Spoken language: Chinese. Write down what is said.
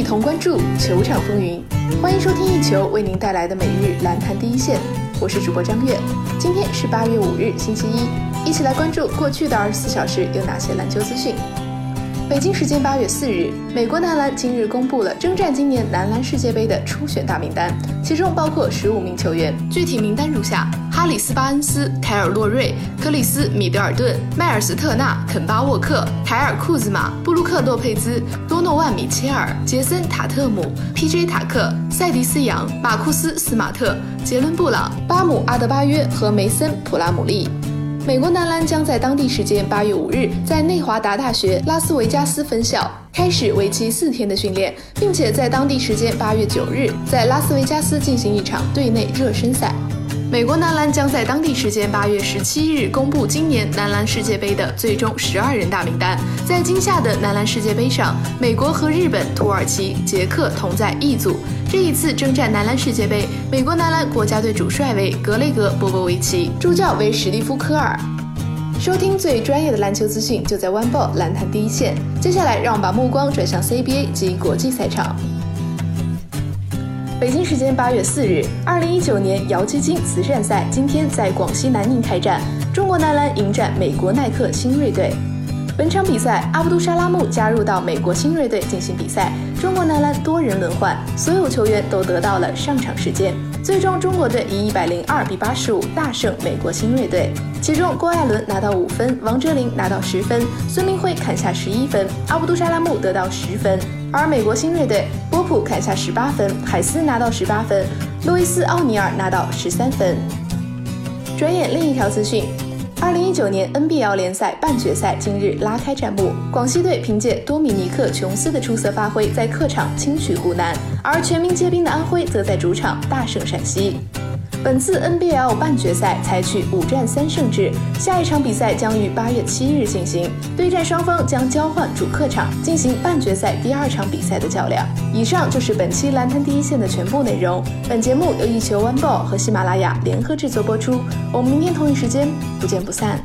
一同关注球场风云，欢迎收听一球为您带来的每日篮坛第一线，我是主播张悦。今天是八月五日，星期一，一起来关注过去的二十四小时有哪些篮球资讯。北京时间八月四日，美国男篮今日公布了征战今年男篮世界杯的初选大名单，其中包括十五名球员，具体名单如下：哈里斯·巴恩斯、凯尔·洛瑞、克里斯·米德尔顿、迈尔斯·特纳、肯巴·沃克、凯尔·库兹马、布鲁克·洛佩兹、多诺万·米切尔、杰森·塔特姆、P.J. 塔克、塞迪斯·杨、马库斯·斯马特、杰伦·布朗、巴姆·阿德巴约和梅森·普拉姆利。美国男篮将在当地时间八月五日在内华达大学拉斯维加斯分校开始为期四天的训练，并且在当地时间八月九日在拉斯维加斯进行一场队内热身赛。美国男篮将在当地时间八月十七日公布今年男篮世界杯的最终十二人大名单。在今夏的男篮世界杯上，美国和日本、土耳其、捷克同在一组。这一次征战男篮世界杯，美国男篮国家队主帅为格雷格·波波维奇，助教为史蒂夫·科尔。收听最专业的篮球资讯，就在《湾报篮坛第一线》。接下来，让我们把目光转向 CBA 及国际赛场。北京时间八月四日，二零一九年姚基金慈善赛今天在广西南宁开战，中国男篮迎战美国耐克新锐队。本场比赛，阿卜杜沙拉木加入到美国新锐队进行比赛，中国男篮多人轮换，所有球员都得到了上场时间。最终，中国队以一百零二比八十五大胜美国新锐队，其中郭艾伦拿到五分，王哲林拿到十分，孙铭徽砍下十一分，阿卜杜沙拉木得到十分。而美国新锐队，波普砍下十八分，海斯拿到十八分，路易斯·奥尼尔拿到十三分。转眼另一条资讯，二零一九年 NBL 联赛半决赛今日拉开战幕，广西队凭借多米尼克·琼斯的出色发挥，在客场轻取湖南，而全民皆兵的安徽则在主场大胜陕西。本次 NBL 半决赛采取五战三胜制，下一场比赛将于八月七日进行，对战双方将交换主客场进行半决赛第二场比赛的较量。以上就是本期篮坛第一线的全部内容。本节目由一球 One Ball 和喜马拉雅联合制作播出，我们明天同一时间不见不散。